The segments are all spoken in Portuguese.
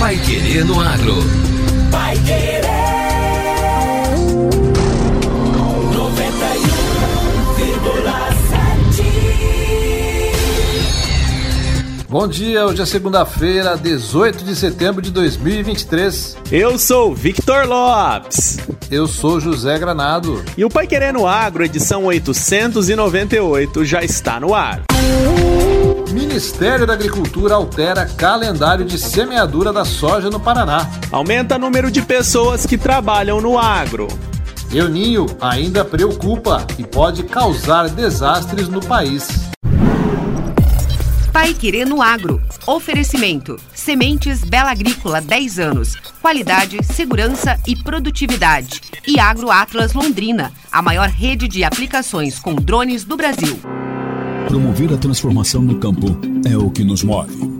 Pai Querer no Agro. Pai Querer. Bom dia, hoje é segunda-feira, 18 de setembro de 2023. Eu sou Victor Lopes. Eu sou José Granado. E o Pai Querendo Agro, edição 898, já está no ar. Ministério da Agricultura altera calendário de semeadura da soja no Paraná. Aumenta o número de pessoas que trabalham no agro. El Ninho ainda preocupa e pode causar desastres no país. Pai Querer no Agro. Oferecimento. Sementes Bela Agrícola 10 anos. Qualidade, segurança e produtividade. E Agro Atlas Londrina, a maior rede de aplicações com drones do Brasil. Promover a transformação no campo é o que nos move.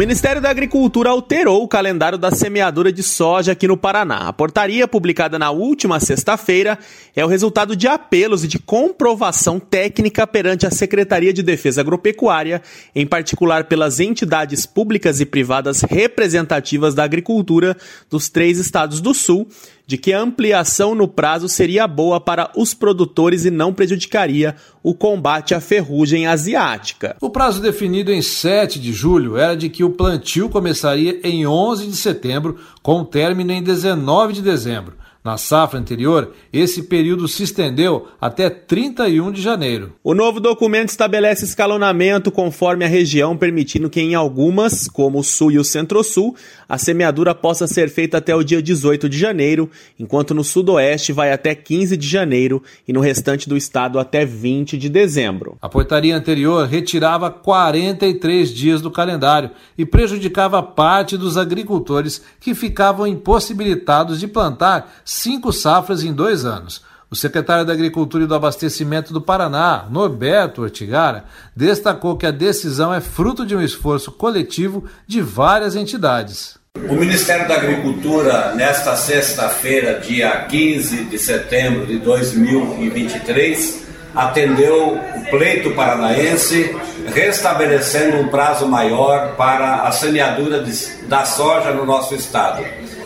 Ministério da Agricultura alterou o calendário da semeadura de soja aqui no Paraná. A portaria, publicada na última sexta-feira, é o resultado de apelos e de comprovação técnica perante a Secretaria de Defesa Agropecuária, em particular pelas entidades públicas e privadas representativas da agricultura dos três estados do Sul, de que a ampliação no prazo seria boa para os produtores e não prejudicaria o combate à ferrugem asiática. O prazo definido em 7 de julho era de que o plantio começaria em 11 de setembro, com término em 19 de dezembro. Na safra anterior, esse período se estendeu até 31 de janeiro. O novo documento estabelece escalonamento conforme a região, permitindo que em algumas, como o Sul e o Centro-Sul, a semeadura possa ser feita até o dia 18 de janeiro, enquanto no Sudoeste vai até 15 de janeiro e no restante do estado até 20 de dezembro. A portaria anterior retirava 43 dias do calendário e prejudicava parte dos agricultores que ficavam impossibilitados de plantar cinco safras em dois anos. O secretário da Agricultura e do Abastecimento do Paraná, Norberto Ortigara, destacou que a decisão é fruto de um esforço coletivo de várias entidades. O Ministério da Agricultura, nesta sexta-feira, dia 15 de setembro de 2023, atendeu o pleito paranaense, restabelecendo um prazo maior para a semeadura de, da soja no nosso estado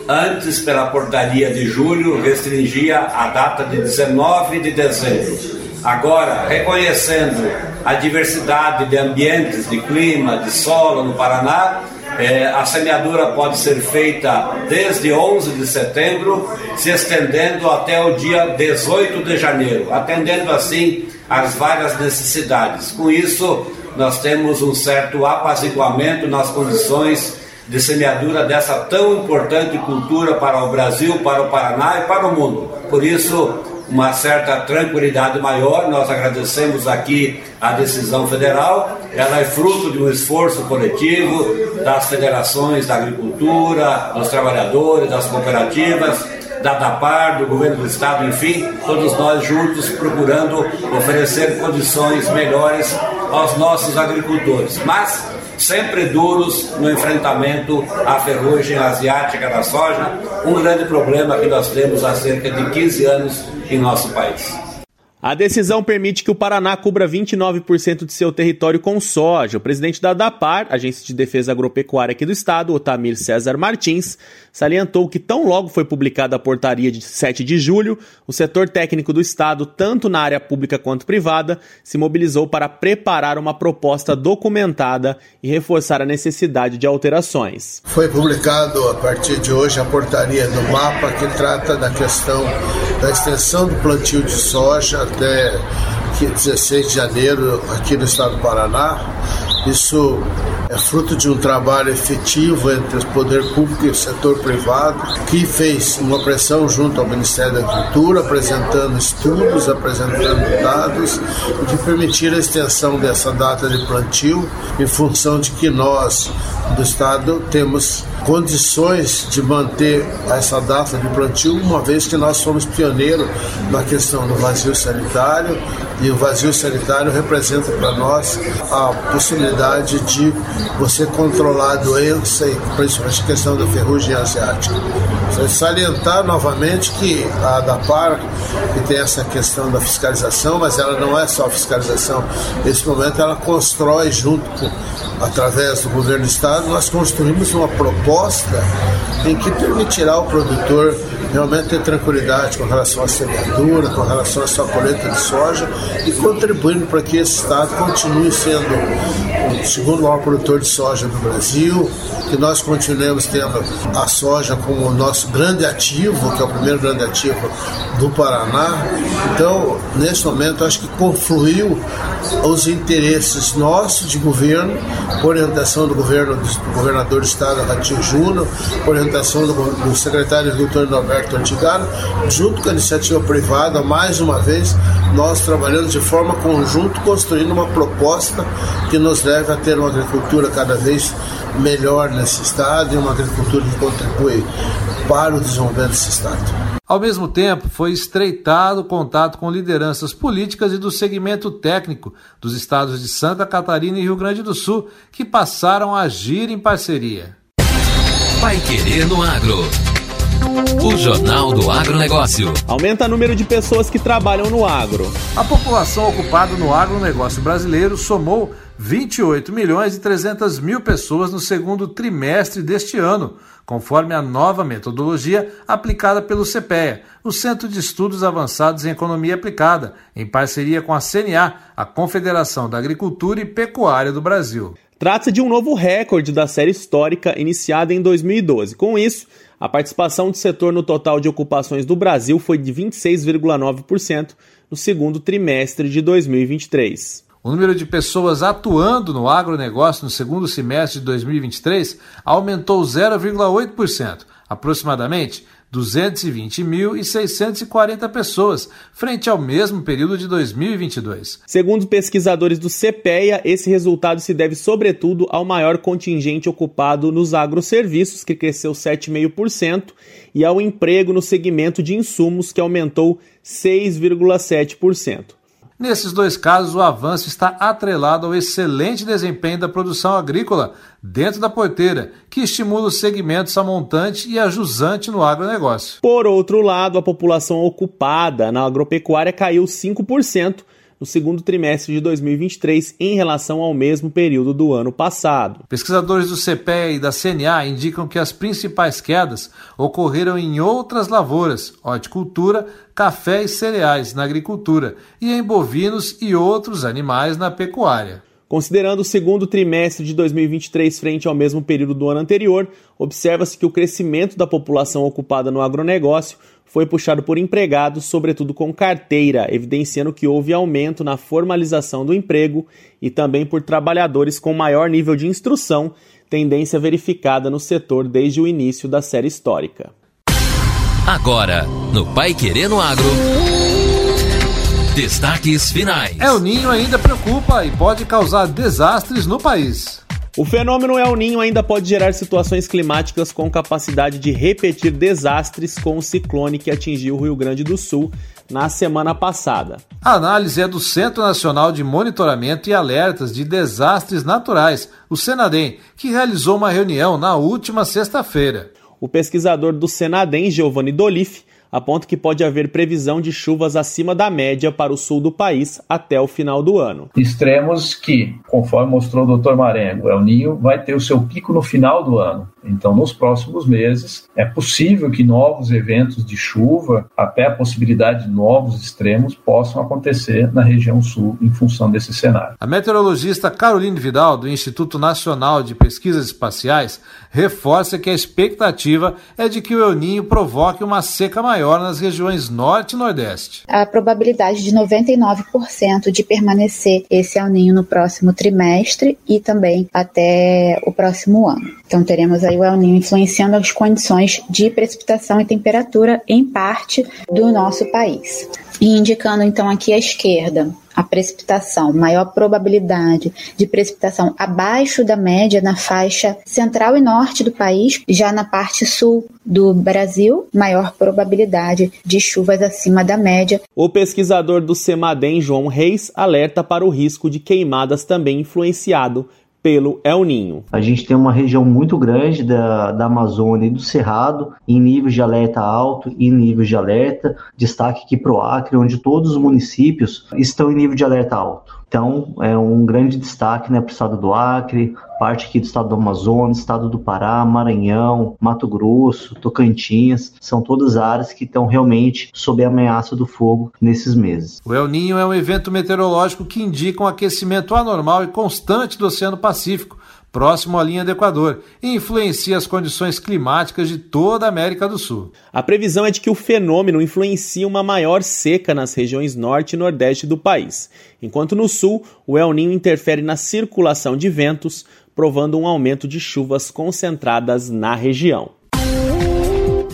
antes, pela portaria de julho, restringia a data de 19 de dezembro. Agora, reconhecendo a diversidade de ambientes, de clima, de solo no Paraná, eh, a semeadura pode ser feita desde 11 de setembro, se estendendo até o dia 18 de janeiro, atendendo assim às várias necessidades. Com isso, nós temos um certo apaziguamento nas condições de semeadura dessa tão importante cultura para o Brasil, para o Paraná e para o mundo. Por isso, uma certa tranquilidade maior. Nós agradecemos aqui a decisão federal. Ela é fruto de um esforço coletivo das federações da agricultura, dos trabalhadores, das cooperativas, da DAPAR, do governo do estado, enfim, todos nós juntos procurando oferecer condições melhores aos nossos agricultores. Mas sempre duros no enfrentamento à ferrugem asiática da soja, um grande problema que nós temos há cerca de 15 anos em nosso país. A decisão permite que o Paraná cubra 29% de seu território com soja. O presidente da DAPAR, Agência de Defesa Agropecuária aqui do estado, Otamir César Martins, salientou que tão logo foi publicada a portaria de 7 de julho, o setor técnico do estado, tanto na área pública quanto privada, se mobilizou para preparar uma proposta documentada e reforçar a necessidade de alterações. Foi publicado a partir de hoje a portaria do mapa que trata da questão da extensão do plantio de soja até 16 de janeiro aqui no estado do Paraná. Isso é fruto de um trabalho efetivo entre o poder público e o setor privado, que fez uma pressão junto ao Ministério da Agricultura, apresentando estudos, apresentando dados, o que permitiram a extensão dessa data de plantio, em função de que nós, do Estado, temos condições de manter essa data de plantio, uma vez que nós somos pioneiros na questão do vazio sanitário e o vazio sanitário representa para nós a possibilidade de você controlar a doença principalmente a questão da ferrugem asiática. Salientar novamente que a ADAPAR, que tem essa questão da fiscalização, mas ela não é só fiscalização, nesse momento ela constrói junto com através do governo do estado, nós construímos uma proposta em que permitirá ao produtor realmente ter tranquilidade com relação à semeadura, com relação à sua colheita de soja e contribuindo para que esse estado continue sendo o segundo maior produtor de soja do Brasil, que nós continuemos tendo a soja como o nosso grande ativo, que é o primeiro grande ativo do Paraná. Então, nesse momento, acho que confluiu os interesses nossos de governo, orientação do governo do governador do estado, Ratinho Júnior, orientação do, do secretário de Agricultura Norberto Antigano, junto com a iniciativa privada, mais uma vez, nós trabalhando de forma conjunta, construindo uma proposta que nos leve a ter uma agricultura cada vez melhor nesse estado e uma agricultura que contribui para o desenvolvimento desse estado. Ao mesmo tempo, foi estreitado o contato com lideranças políticas e do segmento técnico dos estados de Santa Catarina e Rio Grande do Sul, que passaram a agir em parceria. Vai Querer no Agro. O Jornal do Agronegócio. Aumenta o número de pessoas que trabalham no agro. A população ocupada no agronegócio brasileiro somou 28 milhões e 300 mil pessoas no segundo trimestre deste ano, conforme a nova metodologia aplicada pelo CPEA, o Centro de Estudos Avançados em Economia Aplicada, em parceria com a CNA, a Confederação da Agricultura e Pecuária do Brasil. Trata-se de um novo recorde da série histórica iniciada em 2012. Com isso, a participação do setor no total de ocupações do Brasil foi de 26,9% no segundo trimestre de 2023. O número de pessoas atuando no agronegócio no segundo semestre de 2023 aumentou 0,8%, aproximadamente 220.640 pessoas, frente ao mesmo período de 2022. Segundo pesquisadores do CPEA, esse resultado se deve sobretudo ao maior contingente ocupado nos agroserviços, que cresceu 7,5%, e ao emprego no segmento de insumos, que aumentou 6,7%. Nesses dois casos, o avanço está atrelado ao excelente desempenho da produção agrícola dentro da porteira, que estimula os segmentos amontante e ajusante no agronegócio. Por outro lado, a população ocupada na agropecuária caiu 5%, segundo trimestre de 2023 em relação ao mesmo período do ano passado. Pesquisadores do CPE e da CNA indicam que as principais quedas ocorreram em outras lavouras, horticultura, café e cereais na agricultura e em bovinos e outros animais na pecuária. Considerando o segundo trimestre de 2023 frente ao mesmo período do ano anterior, observa-se que o crescimento da população ocupada no agronegócio foi puxado por empregados, sobretudo com carteira, evidenciando que houve aumento na formalização do emprego e também por trabalhadores com maior nível de instrução, tendência verificada no setor desde o início da série histórica. Agora, no Pai Querendo Agro. Destaques finais. El Ninho ainda preocupa e pode causar desastres no país. O fenômeno El Ninho ainda pode gerar situações climáticas com capacidade de repetir desastres com o ciclone que atingiu o Rio Grande do Sul na semana passada. A análise é do Centro Nacional de Monitoramento e Alertas de Desastres Naturais, o Senadem, que realizou uma reunião na última sexta-feira. O pesquisador do Senadem, Giovanni Dolif, aponta que pode haver previsão de chuvas acima da média para o sul do país até o final do ano. Extremos que, conforme mostrou o Dr. Marengo, El Ninho vai ter o seu pico no final do ano. Então, nos próximos meses, é possível que novos eventos de chuva, até a possibilidade de novos extremos, possam acontecer na região sul em função desse cenário. A meteorologista Caroline Vidal, do Instituto Nacional de Pesquisas Espaciais, reforça que a expectativa é de que o El Ninho provoque uma seca maior nas regiões norte e nordeste. A probabilidade de 99% de permanecer esse El Ninho no próximo trimestre e também até o próximo ano. Então teremos aí o El Niño influenciando as condições de precipitação e temperatura em parte do nosso país. E indicando então aqui à esquerda a precipitação, maior probabilidade de precipitação abaixo da média na faixa central e norte do país, já na parte sul do Brasil, maior probabilidade de chuvas acima da média. O pesquisador do CEMADEM, João Reis, alerta para o risco de queimadas também influenciado pelo El Ninho. A gente tem uma região muito grande da, da Amazônia e do Cerrado em níveis de alerta alto e níveis de alerta. Destaque aqui para o Acre, onde todos os municípios estão em nível de alerta alto. Então, é um grande destaque né, para o estado do Acre, parte aqui do estado do Amazonas, estado do Pará, Maranhão, Mato Grosso, Tocantins, são todas áreas que estão realmente sob a ameaça do fogo nesses meses. O El Ninho é um evento meteorológico que indica um aquecimento anormal e constante do Oceano Pacífico, próximo à linha do Equador, e influencia as condições climáticas de toda a América do Sul. A previsão é de que o fenômeno influencie uma maior seca nas regiões norte e nordeste do país, enquanto no sul o El Ninho interfere na circulação de ventos, provando um aumento de chuvas concentradas na região.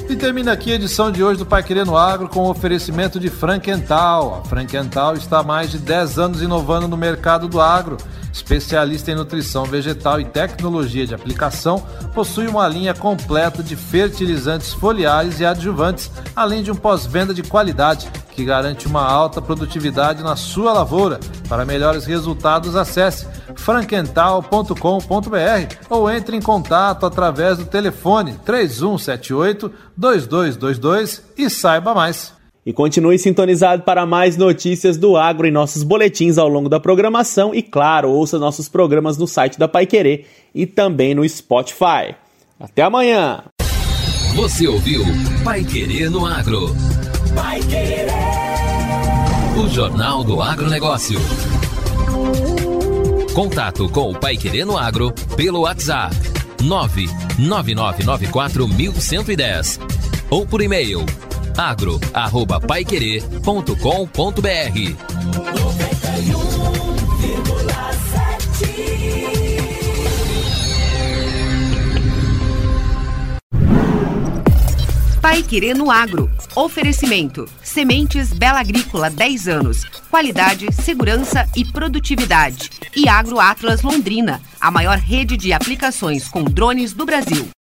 E termina aqui a edição de hoje do Pai Querendo Agro com o oferecimento de Frankenthal. A Frankenthal está há mais de 10 anos inovando no mercado do agro especialista em nutrição vegetal e tecnologia de aplicação, possui uma linha completa de fertilizantes foliares e adjuvantes, além de um pós-venda de qualidade que garante uma alta produtividade na sua lavoura. Para melhores resultados, acesse frankental.com.br ou entre em contato através do telefone 3178 2222 e saiba mais. E continue sintonizado para mais notícias do agro em nossos boletins ao longo da programação e, claro, ouça nossos programas no site da Pai Querer e também no Spotify. Até amanhã! Você ouviu Pai Querer no Agro. Pai Querer. O Jornal do Agronegócio. Contato com o Pai Querer no Agro pelo WhatsApp 999941110 ou por e-mail agro@paiquerer.com.br. Pai Querer no Agro. Oferecimento: Sementes Bela Agrícola 10 anos. Qualidade, segurança e produtividade. E Agro Atlas Londrina, a maior rede de aplicações com drones do Brasil.